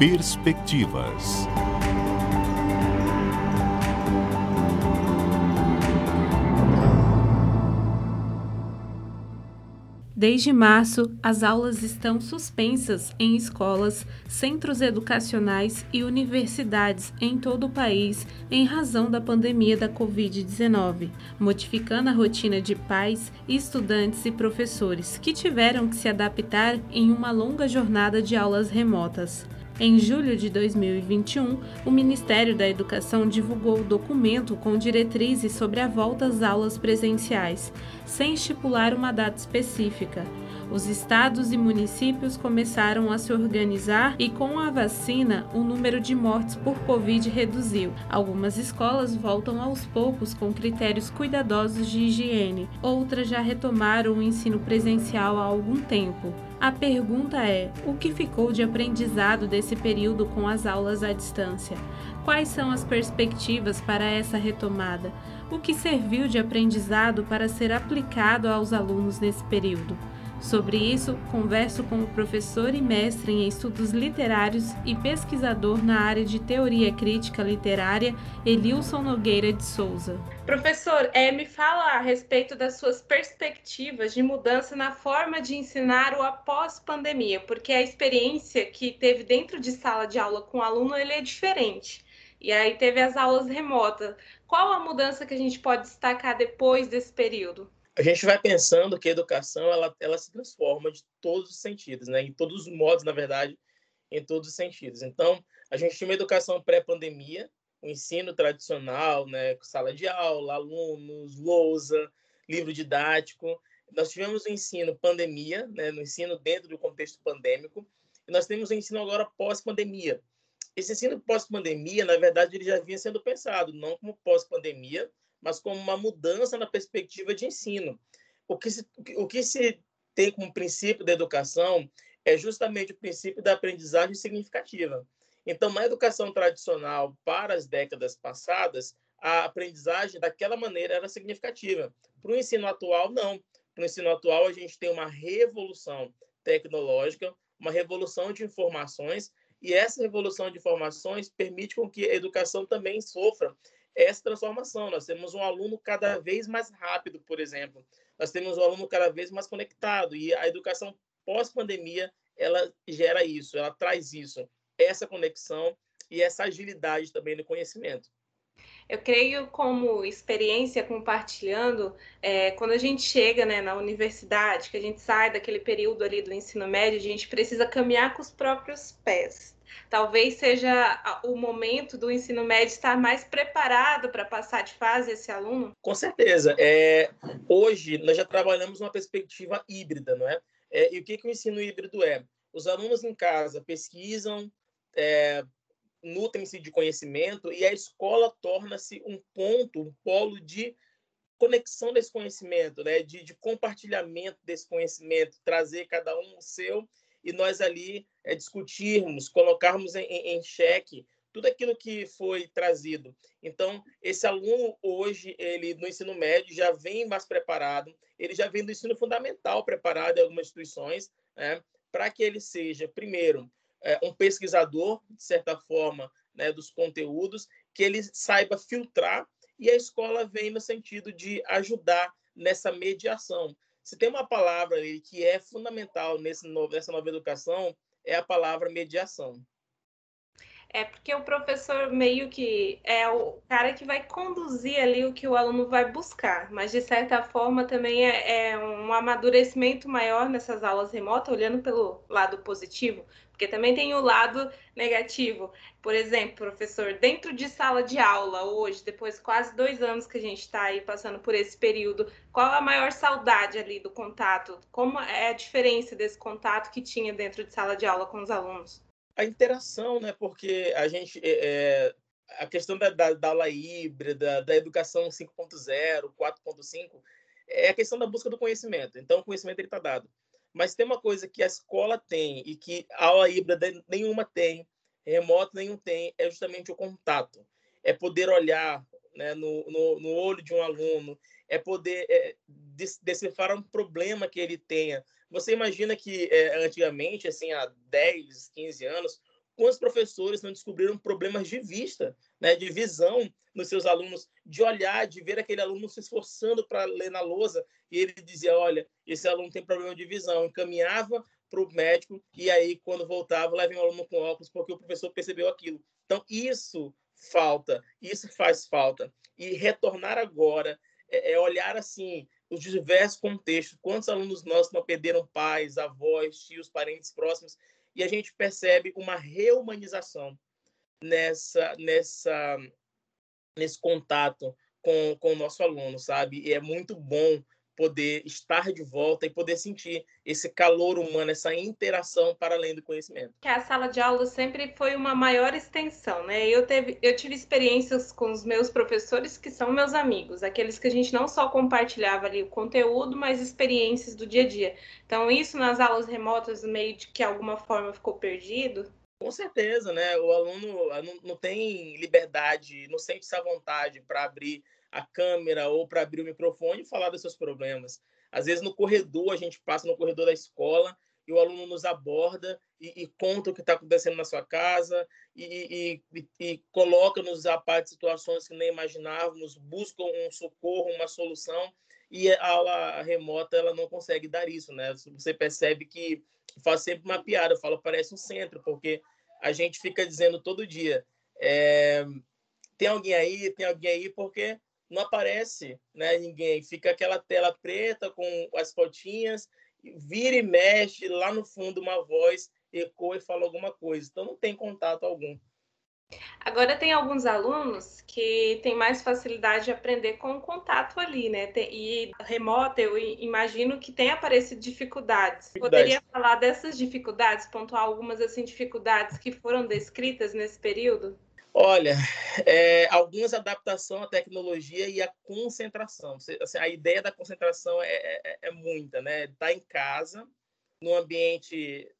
Perspectivas. Desde março, as aulas estão suspensas em escolas, centros educacionais e universidades em todo o país em razão da pandemia da Covid-19, modificando a rotina de pais, estudantes e professores que tiveram que se adaptar em uma longa jornada de aulas remotas. Em julho de 2021, o Ministério da Educação divulgou o documento com diretrizes sobre a volta às aulas presenciais, sem estipular uma data específica. Os estados e municípios começaram a se organizar e, com a vacina, o número de mortes por Covid reduziu. Algumas escolas voltam aos poucos com critérios cuidadosos de higiene, outras já retomaram o ensino presencial há algum tempo. A pergunta é: o que ficou de aprendizado desse período com as aulas à distância? Quais são as perspectivas para essa retomada? O que serviu de aprendizado para ser aplicado aos alunos nesse período? Sobre isso, converso com o professor e mestre em estudos literários e pesquisador na área de teoria crítica literária, Elilson Nogueira de Souza. Professor, é, me fala a respeito das suas perspectivas de mudança na forma de ensinar o após-pandemia, porque a experiência que teve dentro de sala de aula com o aluno ele é diferente. E aí teve as aulas remotas. Qual a mudança que a gente pode destacar depois desse período? A gente vai pensando que a educação ela, ela se transforma de todos os sentidos, né? em todos os modos, na verdade, em todos os sentidos. Então, a gente tinha uma educação pré-pandemia, o um ensino tradicional, né? sala de aula, alunos, lousa, livro didático. Nós tivemos o ensino pandemia, né? no ensino dentro do contexto pandêmico, e nós temos o ensino agora pós-pandemia. Esse ensino pós-pandemia, na verdade, ele já vinha sendo pensado, não como pós-pandemia, mas como uma mudança na perspectiva de ensino. O que se, o que se tem como princípio da educação é justamente o princípio da aprendizagem significativa. Então, na educação tradicional, para as décadas passadas, a aprendizagem daquela maneira era significativa. Para o ensino atual, não. Para o ensino atual, a gente tem uma revolução tecnológica, uma revolução de informações, e essa revolução de informações permite com que a educação também sofra essa transformação. Nós temos um aluno cada vez mais rápido, por exemplo. Nós temos um aluno cada vez mais conectado. E a educação pós-pandemia, ela gera isso, ela traz isso, essa conexão e essa agilidade também no conhecimento. Eu creio, como experiência compartilhando, é, quando a gente chega né, na universidade, que a gente sai daquele período ali do ensino médio, a gente precisa caminhar com os próprios pés talvez seja o momento do ensino médio estar mais preparado para passar de fase esse aluno? Com certeza. É, hoje, nós já trabalhamos uma perspectiva híbrida, não é? é e o que, que o ensino híbrido é? Os alunos em casa pesquisam, é, nutrem-se de conhecimento e a escola torna-se um ponto, um polo de conexão desse conhecimento, né? de, de compartilhamento desse conhecimento, trazer cada um o seu e nós ali é, discutirmos, colocarmos em, em xeque tudo aquilo que foi trazido. Então, esse aluno hoje, ele no ensino médio já vem mais preparado, ele já vem do ensino fundamental preparado em algumas instituições, né, para que ele seja, primeiro, é, um pesquisador, de certa forma, né, dos conteúdos, que ele saiba filtrar, e a escola vem no sentido de ajudar nessa mediação. Se tem uma palavra ali que é fundamental nesse novo, nessa nova educação, é a palavra mediação. É porque o professor meio que é o cara que vai conduzir ali o que o aluno vai buscar, mas de certa forma também é, é um amadurecimento maior nessas aulas remotas, olhando pelo lado positivo, porque também tem o lado negativo. Por exemplo, professor, dentro de sala de aula hoje, depois de quase dois anos que a gente está aí passando por esse período, qual a maior saudade ali do contato? Como é a diferença desse contato que tinha dentro de sala de aula com os alunos? a interação, né? Porque a gente é, a questão da, da, da, aula híbrida, da educação 5.0, 4.5, é a questão da busca do conhecimento. Então, o conhecimento está dado. Mas tem uma coisa que a escola tem e que a aula híbrida nenhuma tem, remoto nenhum tem, é justamente o contato. É poder olhar né, no, no, no olho de um aluno, é poder é, decifrar um problema que ele tenha. Você imagina que é, antigamente, assim, há 10, 15 anos, quantos professores não descobriram problemas de vista, né, de visão nos seus alunos, de olhar, de ver aquele aluno se esforçando para ler na lousa e ele dizia, olha, esse aluno tem problema de visão, encaminhava para o médico e aí quando voltava leva um aluno com óculos porque o professor percebeu aquilo. Então isso falta, isso faz falta. E retornar agora é, é olhar assim os diversos contextos, quantos alunos nossos não perderam pais, avós, tios, parentes próximos e a gente percebe uma reumanização nessa nessa nesse contato com, com o nosso aluno, sabe? E é muito bom poder estar de volta e poder sentir esse calor humano, essa interação para além do conhecimento. Que a sala de aula sempre foi uma maior extensão, né? Eu, teve, eu tive experiências com os meus professores que são meus amigos, aqueles que a gente não só compartilhava ali o conteúdo, mas experiências do dia a dia. Então, isso nas aulas remotas, meio de que alguma forma ficou perdido, com certeza, né? O aluno não, não tem liberdade, não sente essa vontade para abrir a câmera ou para abrir o microfone e falar dos seus problemas. Às vezes no corredor, a gente passa no corredor da escola e o aluno nos aborda e, e conta o que está acontecendo na sua casa e, e, e coloca-nos a parte de situações que nem imaginávamos, busca um socorro, uma solução e a aula remota ela não consegue dar isso, né? Você percebe que faz sempre uma piada, eu falo parece um centro, porque a gente fica dizendo todo dia é, tem alguém aí, tem alguém aí, porque não aparece né, ninguém. Fica aquela tela preta com as fotinhas, vira e mexe, lá no fundo uma voz ecoa e fala alguma coisa. Então não tem contato algum. Agora tem alguns alunos que têm mais facilidade de aprender com o contato ali, né? E remota, eu imagino que tem aparecido dificuldades. Poderia falar dessas dificuldades, pontuar algumas assim dificuldades que foram descritas nesse período? Olha, é, algumas adaptação à tecnologia e à concentração. Assim, a ideia da concentração é, é, é muita, né? Tá em casa, num ambiente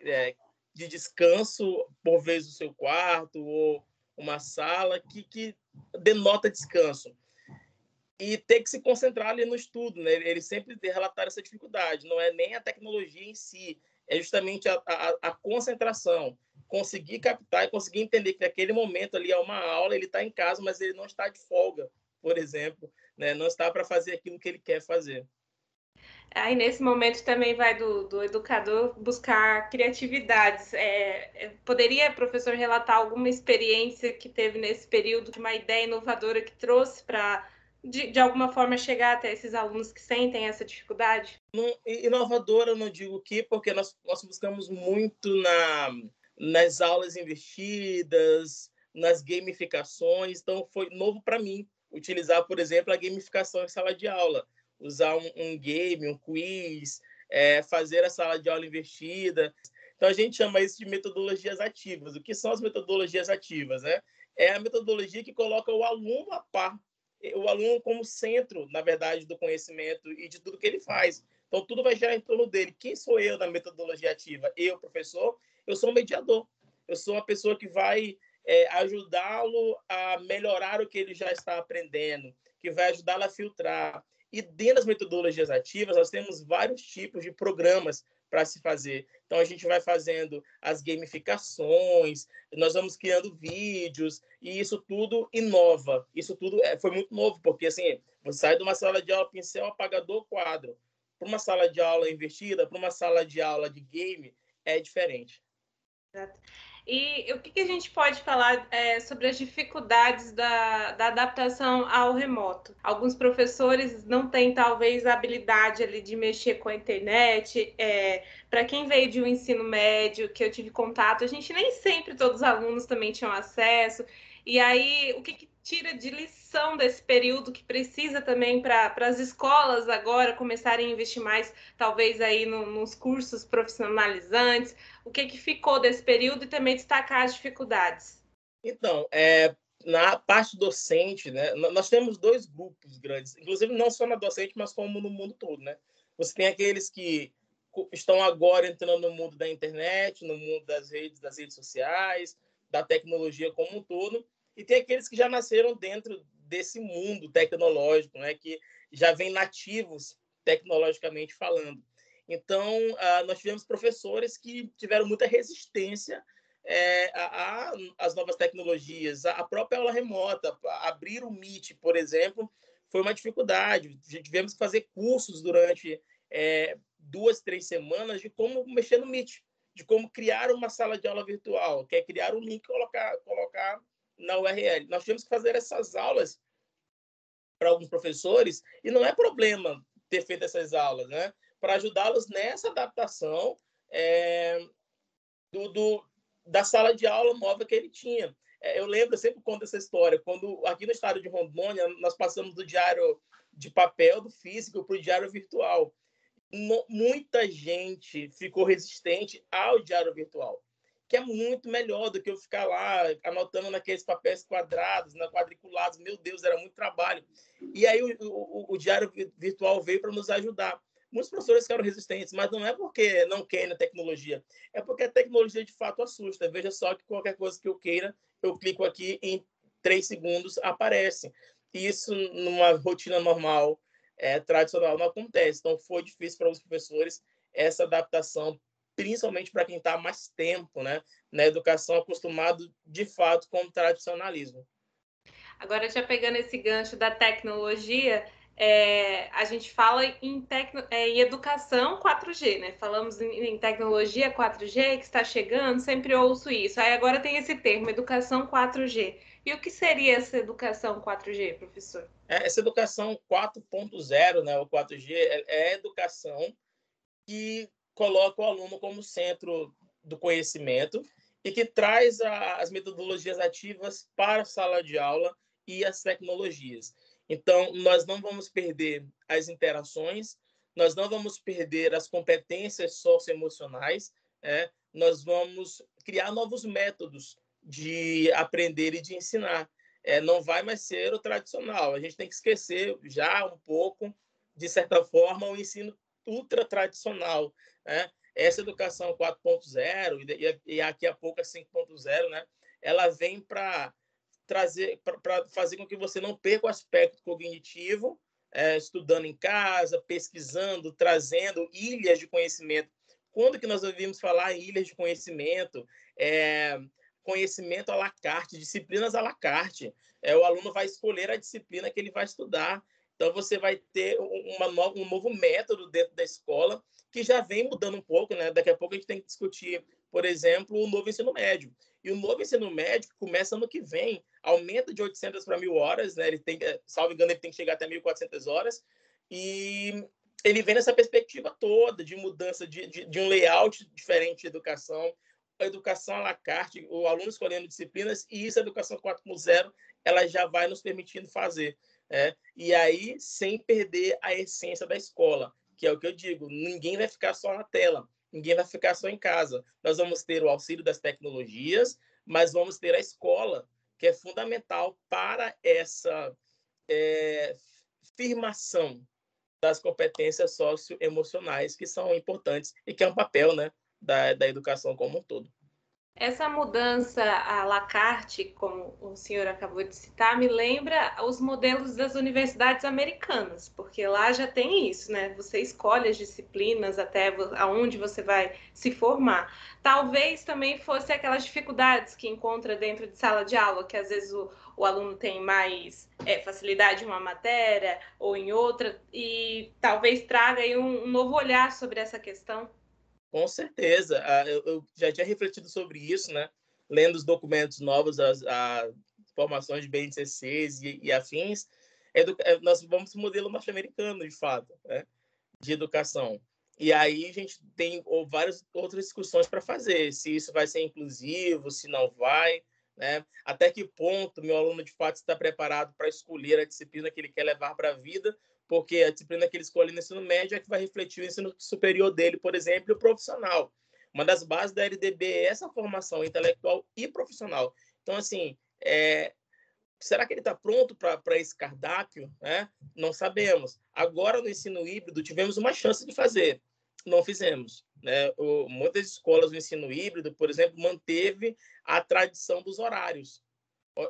é, de descanso, por vez do seu quarto ou uma sala, que, que denota descanso. E ter que se concentrar ali no estudo, né? Ele sempre relatar essa dificuldade. Não é nem a tecnologia em si, é justamente a, a, a concentração conseguir captar e conseguir entender que naquele momento ali é uma aula, ele está em casa, mas ele não está de folga, por exemplo, né? não está para fazer aquilo que ele quer fazer. Aí nesse momento também vai do, do educador buscar criatividades. É, é, poderia, professor, relatar alguma experiência que teve nesse período, uma ideia inovadora que trouxe para, de, de alguma forma, chegar até esses alunos que sentem essa dificuldade? Inovadora, eu não digo que, porque nós, nós buscamos muito na, nas aulas investidas, nas gamificações. Então, foi novo para mim utilizar, por exemplo, a gamificação em sala de aula. Usar um, um game, um quiz, é, fazer a sala de aula investida. Então, a gente chama isso de metodologias ativas. O que são as metodologias ativas? Né? É a metodologia que coloca o aluno a par, o aluno como centro, na verdade, do conhecimento e de tudo que ele faz. Então, tudo vai girar em torno dele. Quem sou eu na metodologia ativa? Eu, professor, eu sou um mediador. Eu sou uma pessoa que vai é, ajudá-lo a melhorar o que ele já está aprendendo, que vai ajudá-lo a filtrar. E dentro das metodologias ativas, nós temos vários tipos de programas para se fazer. Então, a gente vai fazendo as gamificações, nós vamos criando vídeos, e isso tudo inova. Isso tudo é, foi muito novo, porque assim, você sai de uma sala de aula pincel, apagador, quadro, para uma sala de aula invertida, para uma sala de aula de game, é diferente. Exato. E o que, que, a gente pode falar é, sobre as dificuldades da, da, adaptação ao remoto? Alguns professores não têm, talvez, a habilidade ali de mexer com a internet. É, Para quem veio de um ensino médio, que eu tive contato, a gente nem sempre todos os alunos também tinham acesso. E aí, o que, que tira de lição desse período que precisa também para as escolas agora começarem a investir mais, talvez aí no, nos cursos profissionalizantes? O que, que ficou desse período e também destacar as dificuldades? Então, é, na parte docente, né, nós temos dois grupos grandes, inclusive não só na docente, mas como no mundo todo, né? Você tem aqueles que estão agora entrando no mundo da internet, no mundo das redes, das redes sociais, da tecnologia como um todo, e tem aqueles que já nasceram dentro desse mundo tecnológico, né, que já vêm nativos tecnologicamente falando. Então, uh, nós tivemos professores que tiveram muita resistência é, a, as novas tecnologias, a, a própria aula remota, abrir o Meet, por exemplo, foi uma dificuldade. Tivemos que fazer cursos durante é, duas, três semanas de como mexer no Meet, de como criar uma sala de aula virtual, que é criar um link e colocar, colocar na URL. Nós tivemos que fazer essas aulas para alguns professores, e não é problema ter feito essas aulas, né? Para ajudá-los nessa adaptação é, do, do, da sala de aula nova que ele tinha. É, eu lembro, eu sempre conto essa história, quando aqui no estado de Rondônia, nós passamos do diário de papel, do físico, para o diário virtual. Muita gente ficou resistente ao diário virtual que é muito melhor do que eu ficar lá anotando naqueles papéis quadrados, na quadriculados. Meu Deus, era muito trabalho. E aí o, o, o diário virtual veio para nos ajudar. Muitos professores ficaram resistentes, mas não é porque não querem a tecnologia, é porque a tecnologia de fato assusta. Veja só que qualquer coisa que eu queira, eu clico aqui em três segundos aparece. E isso numa rotina normal, é, tradicional, não acontece. Então foi difícil para os professores essa adaptação principalmente para quem está mais tempo né, na educação, acostumado de fato com o tradicionalismo. Agora, já pegando esse gancho da tecnologia, é, a gente fala em, tecno, é, em, educação 4G, né? Falamos em, em, tecnologia 4G que está chegando, sempre ouço isso. Aí agora tem esse termo, educação 4G. E o que seria essa educação 4G, professor? É, essa educação 4.0, né, o 4G, é, é a educação que coloca o aluno como centro do conhecimento e que traz a, as metodologias ativas para a sala de aula e as tecnologias. Então, nós não vamos perder as interações, nós não vamos perder as competências socioemocionais, é, nós vamos criar novos métodos de aprender e de ensinar. É, não vai mais ser o tradicional. A gente tem que esquecer já um pouco, de certa forma, o ensino ultra tradicional, né? Essa educação 4.0 e, e aqui a pouco a 5.0, né? Ela vem para trazer, para fazer com que você não perca o aspecto cognitivo, é, estudando em casa, pesquisando, trazendo ilhas de conhecimento. Quando que nós ouvimos falar em ilhas de conhecimento? É, conhecimento à la carte, disciplinas à la carte. É, o aluno vai escolher a disciplina que ele vai estudar. Então, você vai ter uma um novo método dentro da escola que já vem mudando um pouco, né? Daqui a pouco a gente tem que discutir, por exemplo, o novo ensino médio. E o novo ensino médio começa ano que vem, aumenta de 800 para 1.000 horas, né? Ele tem, salvo engano, ele tem que chegar até 1.400 horas. E ele vem nessa perspectiva toda de mudança de, de, de um layout diferente de educação, a educação à la carte, o aluno escolhendo disciplinas, e isso, a educação 4.0, ela já vai nos permitindo fazer. É, e aí, sem perder a essência da escola, que é o que eu digo, ninguém vai ficar só na tela, ninguém vai ficar só em casa. Nós vamos ter o auxílio das tecnologias, mas vamos ter a escola, que é fundamental para essa é, firmação das competências socioemocionais que são importantes e que é um papel né, da, da educação como um todo. Essa mudança à la carte, como o senhor acabou de citar, me lembra os modelos das universidades americanas, porque lá já tem isso, né? Você escolhe as disciplinas até aonde você vai se formar. Talvez também fosse aquelas dificuldades que encontra dentro de sala de aula, que às vezes o, o aluno tem mais é, facilidade em uma matéria ou em outra, e talvez traga aí um, um novo olhar sobre essa questão. Com certeza. Ah, eu, já tinha refletido sobre isso, né? Lendo os documentos novos, as, as formações de BNCCs e, e afins. É, nós vamos para o modelo norte-americano, de fato, né? de educação. E aí a gente tem várias outras discussões para fazer, se isso vai ser inclusivo, se não vai, né? Até que ponto meu aluno de fato está preparado para escolher a disciplina que ele quer levar para a vida, porque a disciplina que ele escolhe no ensino médio é que vai refletir o ensino superior dele, por exemplo, o profissional. Uma das bases da LDB é essa formação intelectual e profissional. Então, assim, é... será que ele está pronto para esse cardápio? Né? Não sabemos. Agora, no ensino híbrido, tivemos uma chance de fazer. Não fizemos. Né? O, muitas escolas do ensino híbrido, por exemplo, manteve a tradição dos horários.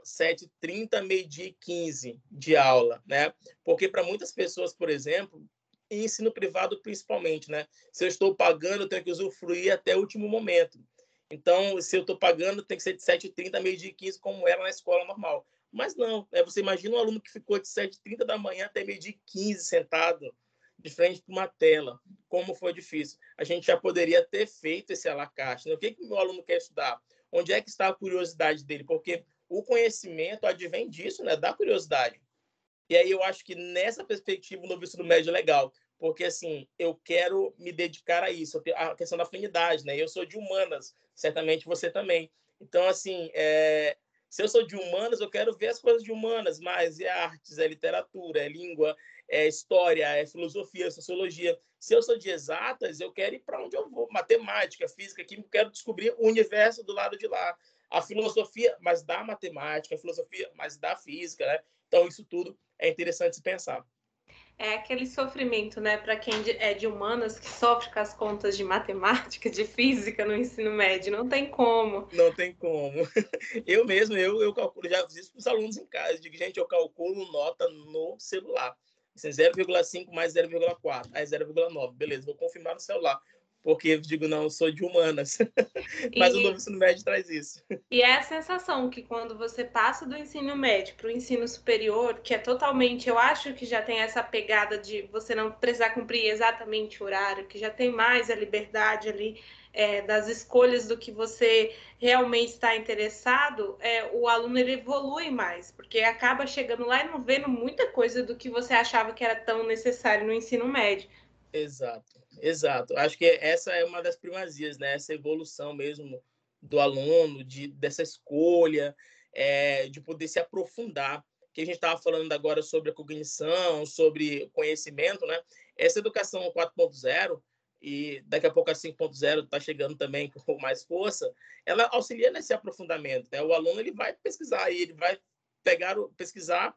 7h30, meio-dia e 15 de aula, né? Porque para muitas pessoas, por exemplo, em ensino privado principalmente, né? Se eu estou pagando, eu tenho que usufruir até o último momento. Então, se eu estou pagando, tem que ser de 7h30 a meio-dia e 15, como era na escola normal. Mas não, né? você imagina um aluno que ficou de 7h30 da manhã até meio-dia e 15 sentado de frente para uma tela. Como foi difícil. A gente já poderia ter feito esse alacarte. Né? O que, que o meu aluno quer estudar? Onde é que está a curiosidade dele? Porque o conhecimento advém disso, né? da curiosidade. E aí eu acho que nessa perspectiva o novo ensino médio é legal, porque assim, eu quero me dedicar a isso, a questão da afinidade, né? Eu sou de humanas, certamente você também. Então, assim, é... se eu sou de humanas, eu quero ver as coisas de humanas, mas é artes, é literatura, é língua, é história, é filosofia, é sociologia. Se eu sou de exatas, eu quero ir para onde eu vou, matemática, física, química, quero descobrir o universo do lado de lá. A filosofia, mas da matemática, a filosofia, mas da física, né? Então, isso tudo é interessante se pensar. É aquele sofrimento, né, para quem é de humanas que sofre com as contas de matemática, de física no ensino médio, não tem como. Não tem como. Eu mesmo, eu, eu calculo, já fiz isso para os alunos em casa, digo, gente, eu calculo nota no celular. 0,5 é mais 0,4, aí 0,9, beleza, vou confirmar no celular porque eu digo, não, eu sou de humanas. Mas e, o novo ensino médio traz isso. E é a sensação que quando você passa do ensino médio para o ensino superior, que é totalmente, eu acho que já tem essa pegada de você não precisar cumprir exatamente o horário, que já tem mais a liberdade ali é, das escolhas do que você realmente está interessado, é, o aluno ele evolui mais, porque acaba chegando lá e não vendo muita coisa do que você achava que era tão necessário no ensino médio. Exato. Exato. Acho que essa é uma das primazias, né? Essa evolução mesmo do aluno, de, dessa escolha, é, de poder se aprofundar. Que a gente estava falando agora sobre a cognição, sobre conhecimento, né? Essa educação 4.0 e daqui a pouco a 5.0 está chegando também com mais força, ela auxilia nesse aprofundamento. Né? O aluno ele vai pesquisar, ele vai pegar, pesquisar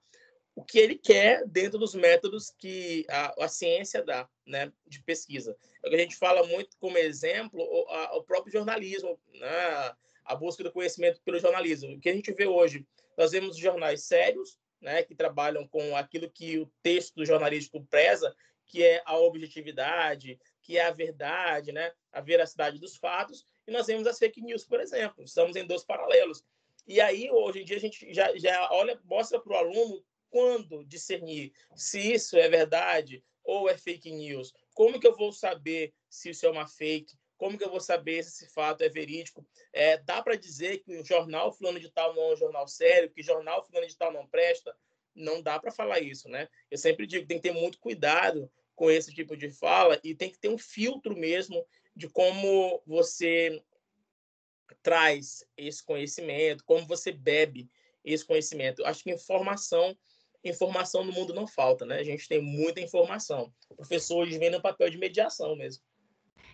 o que ele quer dentro dos métodos que a, a ciência dá, né, de pesquisa. É a gente fala muito como exemplo o, a, o próprio jornalismo, né, a busca do conhecimento pelo jornalismo. O que a gente vê hoje, nós vemos jornais sérios, né, que trabalham com aquilo que o texto jornalístico preza, que é a objetividade, que é a verdade, né, a veracidade dos fatos, e nós vemos as fake news, por exemplo. Estamos em dois paralelos. E aí, hoje em dia, a gente já, já olha, mostra para o aluno quando discernir se isso é verdade ou é fake news? Como que eu vou saber se isso é uma fake? Como que eu vou saber se esse fato é verídico? É, dá para dizer que o jornal fulano de tal não é um jornal sério, que jornal fulano de tal não presta? Não dá para falar isso, né? Eu sempre digo, tem que ter muito cuidado com esse tipo de fala e tem que ter um filtro mesmo de como você traz esse conhecimento, como você bebe esse conhecimento. Acho que informação informação no mundo não falta, né? A gente tem muita informação. O professor hoje vem no papel de mediação mesmo.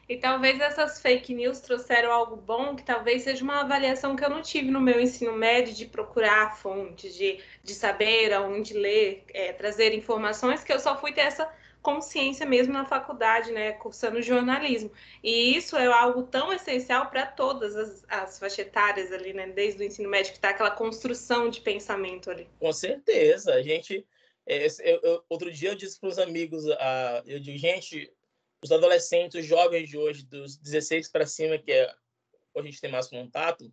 E talvez essas fake news trouxeram algo bom, que talvez seja uma avaliação que eu não tive no meu ensino médio, de procurar fontes, de, de saber aonde ler, é, trazer informações, que eu só fui ter essa consciência mesmo na faculdade, né, cursando jornalismo. E isso é algo tão essencial para todas as, as faixas etárias ali, né, desde o ensino médio, que está aquela construção de pensamento ali. Com certeza. A gente. É, eu, eu, outro dia eu disse para os amigos, uh, eu digo, gente, os adolescentes, os jovens de hoje, dos 16 para cima, que é a gente tem mais contato,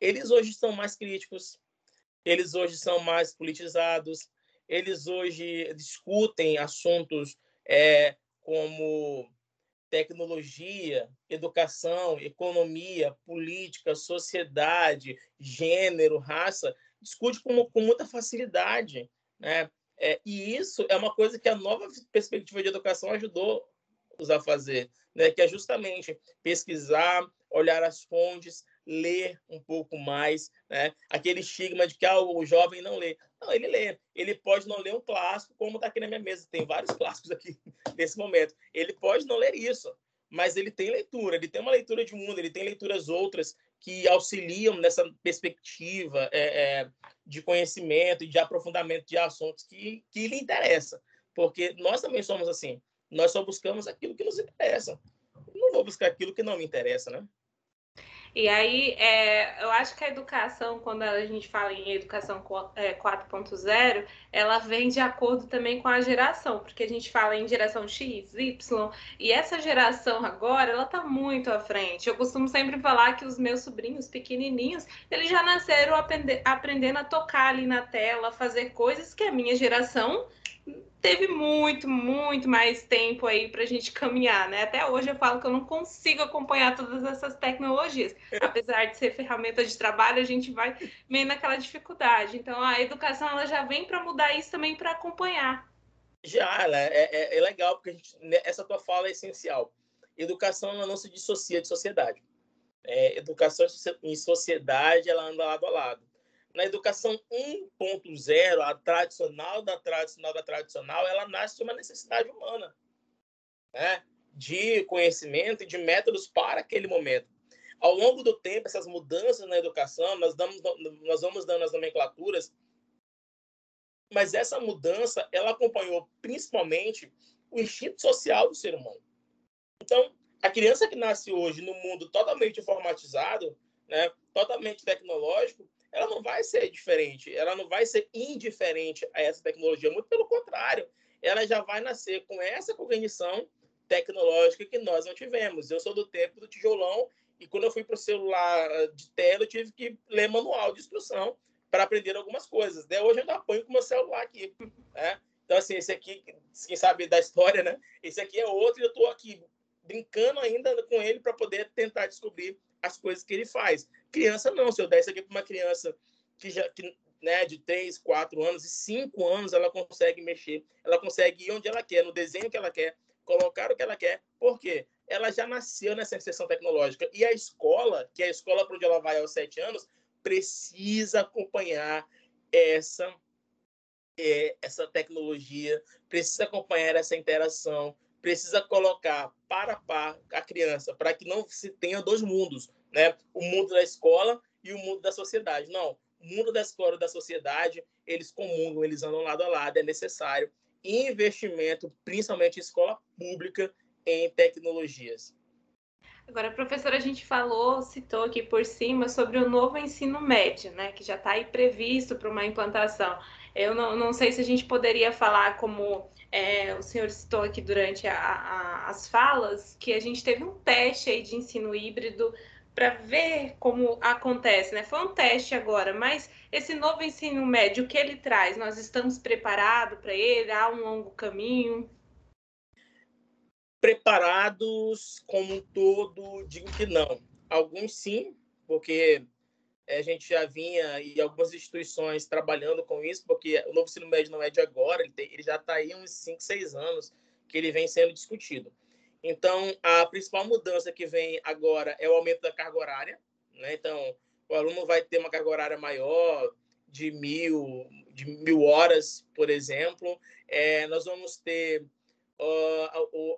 eles hoje são mais críticos, eles hoje são mais politizados, eles hoje discutem assuntos é, como tecnologia, educação, economia, política, sociedade, gênero, raça, discute com, com muita facilidade, né? É, e isso é uma coisa que a nova perspectiva de educação ajudou a fazer, né? Que é justamente pesquisar, olhar as fontes, ler um pouco mais, né? Aquele estigma de que ah, o jovem não lê. Não, ele lê. Ele pode não ler um clássico, como está aqui na minha mesa. Tem vários clássicos aqui nesse momento. Ele pode não ler isso, mas ele tem leitura. Ele tem uma leitura de mundo, ele tem leituras outras que auxiliam nessa perspectiva é, é, de conhecimento e de aprofundamento de assuntos que, que lhe interessa. Porque nós também somos assim. Nós só buscamos aquilo que nos interessa. Não vou buscar aquilo que não me interessa, né? E aí, é, eu acho que a educação, quando a gente fala em educação 4.0, é, ela vem de acordo também com a geração, porque a gente fala em geração X, Y, e essa geração agora, ela está muito à frente. Eu costumo sempre falar que os meus sobrinhos pequenininhos, eles já nasceram aprendendo a tocar ali na tela, fazer coisas que a minha geração teve muito, muito mais tempo aí para a gente caminhar, né? Até hoje eu falo que eu não consigo acompanhar todas essas tecnologias. Apesar de ser ferramenta de trabalho, a gente vai meio naquela dificuldade. Então, a educação ela já vem para mudar isso também para acompanhar. Já, né? É, é, é, legal, porque gente, né, essa tua fala é essencial. Educação ela não se dissocia de sociedade. É, educação em sociedade, ela anda lado a lado na educação 1.0, a tradicional da tradicional da tradicional, ela nasce de uma necessidade humana, né? de conhecimento e de métodos para aquele momento. Ao longo do tempo, essas mudanças na educação, nós, damos, nós vamos dando as nomenclaturas, mas essa mudança, ela acompanhou principalmente o instinto social do ser humano. Então, a criança que nasce hoje no mundo totalmente informatizado, né, totalmente tecnológico, ela não vai ser diferente, ela não vai ser indiferente a essa tecnologia, muito pelo contrário, ela já vai nascer com essa cognição tecnológica que nós não tivemos. Eu sou do tempo do tijolão e quando eu fui para o celular de tela, eu tive que ler manual de instrução para aprender algumas coisas. Daí hoje eu já apanho com meu celular aqui. Né? Então, assim, esse aqui, quem sabe da história, né? Esse aqui é outro e eu estou aqui brincando ainda com ele para poder tentar descobrir as coisas que ele faz. Criança não, se eu der isso aqui para uma criança que já que, né, de 3, 4 anos e 5 anos, ela consegue mexer, ela consegue ir onde ela quer, no desenho que ela quer, colocar o que ela quer. Por quê? Ela já nasceu nessa inserção tecnológica. E a escola, que é a escola para onde ela vai aos 7 anos, precisa acompanhar essa é, essa tecnologia, precisa acompanhar essa interação, precisa colocar para par a criança, para que não se tenha dois mundos, né? O mundo da escola e o mundo da sociedade. Não, o mundo da escola e da sociedade, eles comungam, eles andam lado a lado, é necessário investimento, principalmente em escola pública, em tecnologias. Agora, professora, a gente falou, citou aqui por cima sobre o novo ensino médio, né, que já está aí previsto para uma implantação. Eu não, não sei se a gente poderia falar como é, o senhor citou aqui durante a, a, as falas, que a gente teve um teste aí de ensino híbrido para ver como acontece, né? Foi um teste agora, mas esse novo ensino médio, que ele traz? Nós estamos preparados para ele? Há um longo caminho? Preparados como um todo, digo que não. Alguns sim, porque é, a gente já vinha e algumas instituições trabalhando com isso, porque o novo ensino médio não é de agora, ele, ele já está aí uns 5, 6 anos que ele vem sendo discutido. Então, a principal mudança que vem agora é o aumento da carga horária. Né? Então, o aluno vai ter uma carga horária maior de mil, de mil horas, por exemplo. É, nós vamos ter uh,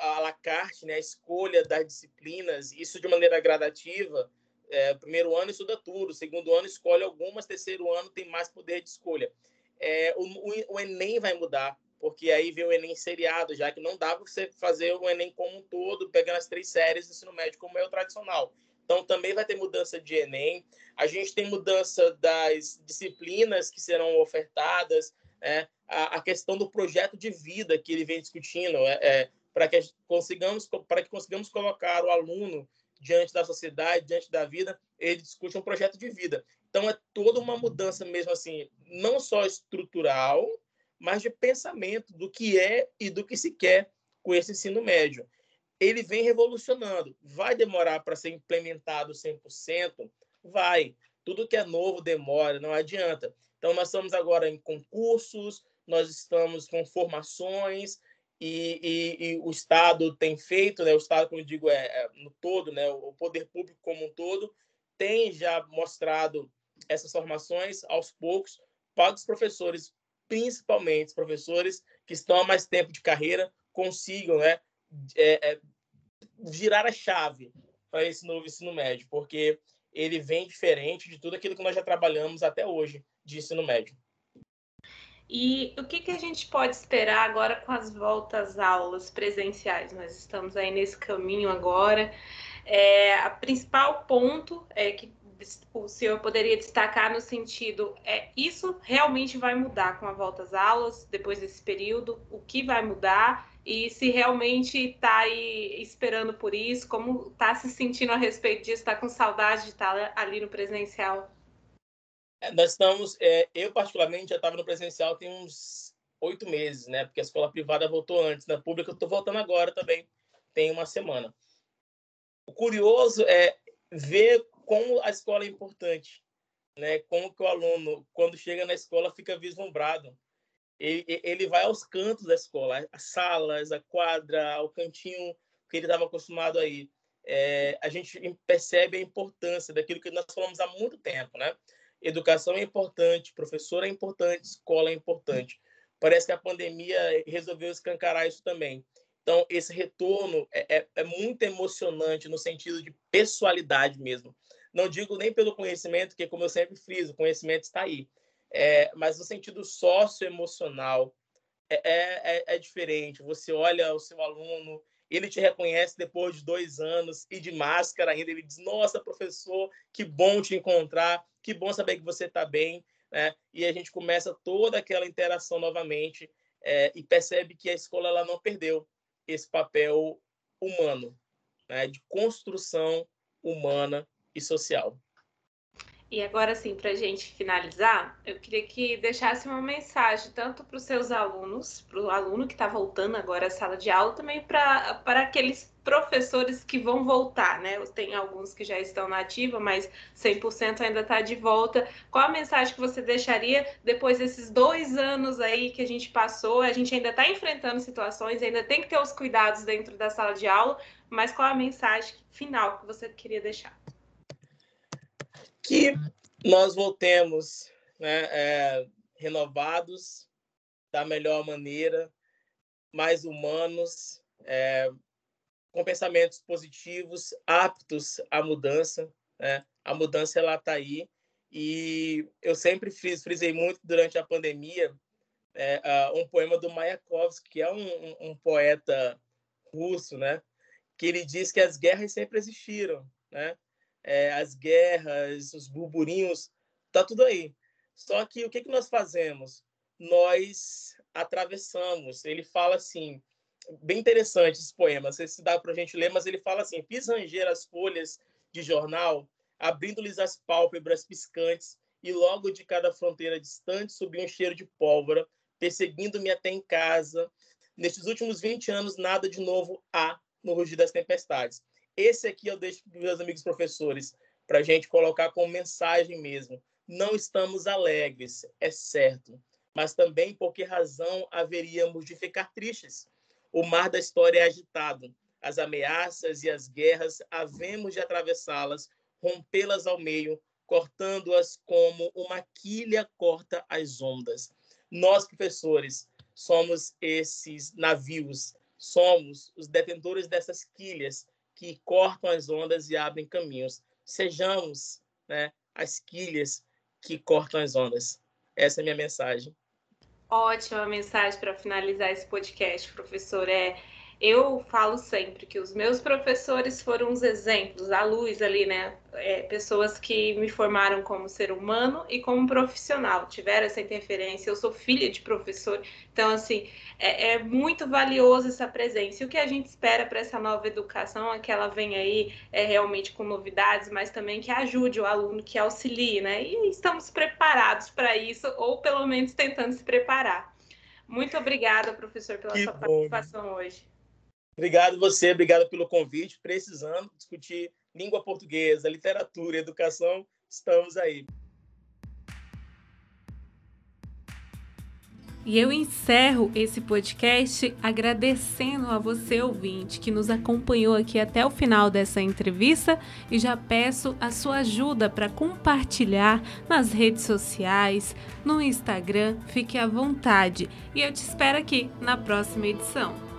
a, a, a la carte, né? a escolha das disciplinas, isso de maneira gradativa, é, primeiro ano estuda tudo, segundo ano escolhe algumas, terceiro ano tem mais poder de escolha. É, o, o, Enem vai mudar, porque aí vem o Enem seriado, já que não dá para você fazer o Enem como um todo, pegando as três séries do ensino médio, como é o tradicional. Então, também vai ter mudança de Enem. A gente tem mudança das disciplinas que serão ofertadas, né? a, a, questão do projeto de vida que ele vem discutindo, é, é para que consigamos para que consigamos colocar o aluno diante da sociedade, diante da vida, ele discute um projeto de vida. Então é toda uma mudança mesmo assim, não só estrutural, mas de pensamento do que é e do que se quer com esse ensino médio. Ele vem revolucionando. Vai demorar para ser implementado 100%? Vai. Tudo que é novo demora, não adianta. Então, nós estamos agora em concursos, nós estamos com formações, e, e, e, o Estado tem feito, né, o Estado, como eu digo, é, é, no todo, né, o poder público como um todo, tem já mostrado essas formações aos poucos para os professores, principalmente os professores que estão há mais tempo de carreira, consigam né, é, é, girar a chave para esse novo ensino médio, porque ele vem diferente de tudo aquilo que nós já trabalhamos até hoje de ensino médio. E o que, que a gente pode esperar agora com as voltas aulas presenciais? Nós estamos aí nesse caminho agora. É, o principal ponto é que o senhor poderia destacar no sentido é isso realmente vai mudar com a volta às aulas depois desse período? O que vai mudar? E se realmente está aí esperando por isso, como está se sentindo a respeito disso? Está com saudade de estar ali no presencial? É, nós estamos, é, eu particularmente já estava no presencial tem uns oito meses, né? Porque a escola privada voltou antes, na pública eu estou voltando agora também, tem uma semana. O curioso é ver como a escola é importante, né? Como que o aluno, quando chega na escola, fica vislumbrado. Ele, ele vai aos cantos da escola, as salas, a quadra, o cantinho que ele estava acostumado aí. É, a gente percebe a importância daquilo que nós falamos há muito tempo, né? Educação é importante, professor é importante, escola é importante. Parece que a pandemia resolveu escancarar isso também. Então, esse retorno é, é, é muito emocionante no sentido de pessoalidade mesmo. Não digo nem pelo conhecimento, que, como eu sempre friso, o conhecimento está aí. É, mas no sentido socioemocional, é, é, é, é diferente. Você olha o seu aluno, ele te reconhece depois de dois anos e de máscara ainda. Ele diz: Nossa, professor, que bom te encontrar, que bom saber que você está bem. Né? E a gente começa toda aquela interação novamente é, e percebe que a escola ela não perdeu esse papel humano, né? de construção humana e social. E agora sim, para a gente finalizar, eu queria que deixasse uma mensagem tanto para os seus alunos, para o aluno que está voltando agora à sala de aula, também para aqueles professores que vão voltar, né? Tem alguns que já estão na ativa, mas 100% ainda está de volta. Qual a mensagem que você deixaria depois desses dois anos aí que a gente passou? A gente ainda está enfrentando situações, ainda tem que ter os cuidados dentro da sala de aula, mas qual a mensagem final que você queria deixar? Que nós voltemos né, é, renovados da melhor maneira, mais humanos, é, com pensamentos positivos, aptos à mudança. Né? A mudança ela está aí e eu sempre fiz, frisei muito durante a pandemia é, um poema do Mayakovsky, que é um, um, um, poeta russo, né? Que ele diz que as guerras sempre existiram, né? É, as guerras, os burburinhos, tá tudo aí. Só que o que, que nós fazemos? Nós atravessamos. Ele fala assim, bem interessante esse poema, não sei se dá para a gente ler, mas ele fala assim: fiz ranger as folhas de jornal, abrindo-lhes as pálpebras piscantes, e logo de cada fronteira distante subiu um cheiro de pólvora, perseguindo-me até em casa. Nestes últimos 20 anos, nada de novo há no rugir das tempestades. Esse aqui eu deixo para meus amigos professores, para a gente colocar como mensagem mesmo. Não estamos alegres, é certo, mas também por que razão haveríamos de ficar tristes? O mar da história é agitado, as ameaças e as guerras havemos de atravessá-las, rompê-las ao meio, cortando-as como uma quilha corta as ondas. Nós, professores, somos esses navios, somos os detentores dessas quilhas que cortam as ondas e abrem caminhos. Sejamos né, as quilhas que cortam as ondas. Essa é a minha mensagem. Ótima mensagem para finalizar esse podcast, professor. É eu falo sempre que os meus professores foram uns exemplos, a luz ali, né? É, pessoas que me formaram como ser humano e como profissional, tiveram essa interferência. Eu sou filha de professor, então, assim, é, é muito valioso essa presença. E o que a gente espera para essa nova educação é que ela venha aí é, realmente com novidades, mas também que ajude o aluno, que auxilie, né? E estamos preparados para isso, ou pelo menos tentando se preparar. Muito obrigada, professor, pela que sua bom. participação hoje. Obrigado você, obrigado pelo convite. Precisando discutir língua portuguesa, literatura, educação, estamos aí. E eu encerro esse podcast agradecendo a você, ouvinte, que nos acompanhou aqui até o final dessa entrevista e já peço a sua ajuda para compartilhar nas redes sociais, no Instagram. Fique à vontade e eu te espero aqui na próxima edição.